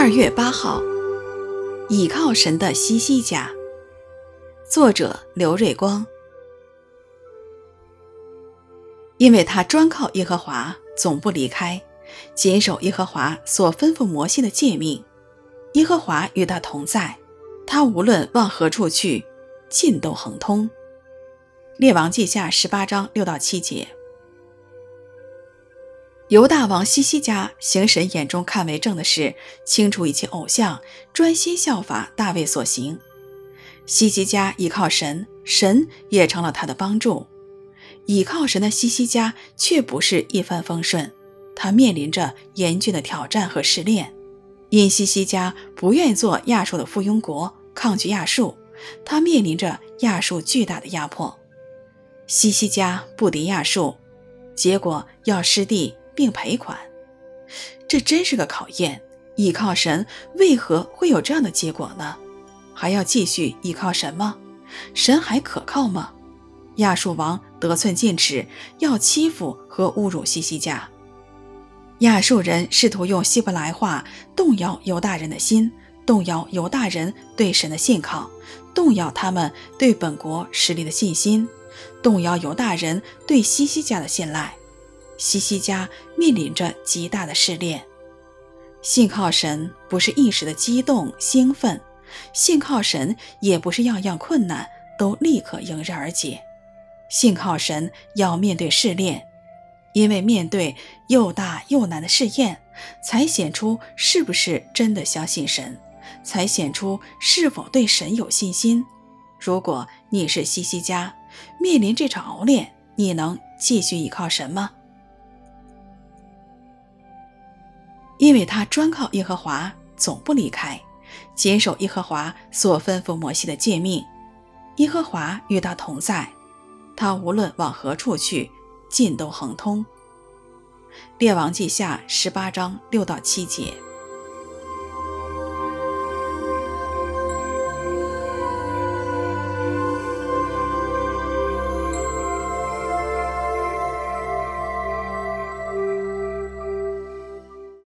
二月八号，倚靠神的西西家。作者刘瑞光。因为他专靠耶和华，总不离开，谨守耶和华所吩咐摩西的诫命。耶和华与他同在，他无论往何处去，尽都亨通。列王记下十八章六到七节。犹大王西西家行神眼中看为正的事，清除一切偶像，专心效法大卫所行。西西家依靠神，神也成了他的帮助。倚靠神的西西家却不是一帆风顺，他面临着严峻的挑战和试炼。因西西家不愿做亚述的附庸国，抗拒亚述，他面临着亚述巨大的压迫。西西家不敌亚述，结果要失地。并赔款，这真是个考验。倚靠神，为何会有这样的结果呢？还要继续倚靠神吗？神还可靠吗？亚述王得寸进尺，要欺负和侮辱西西家。亚述人试图用希伯来话动摇犹大人的心，动摇犹大人对神的信靠，动摇他们对本国实力的信心，动摇犹大人对西西家的信赖。西西家面临着极大的试炼，信靠神不是一时的激动兴奋，信靠神也不是样样困难都立刻迎刃而解，信靠神要面对试炼，因为面对又大又难的试验，才显出是不是真的相信神，才显出是否对神有信心。如果你是西西家，面临这场熬炼，你能继续依靠神吗？因为他专靠耶和华，总不离开，谨守耶和华所吩咐摩西的诫命。耶和华与他同在，他无论往何处去，尽都亨通。列王记下十八章六到七节。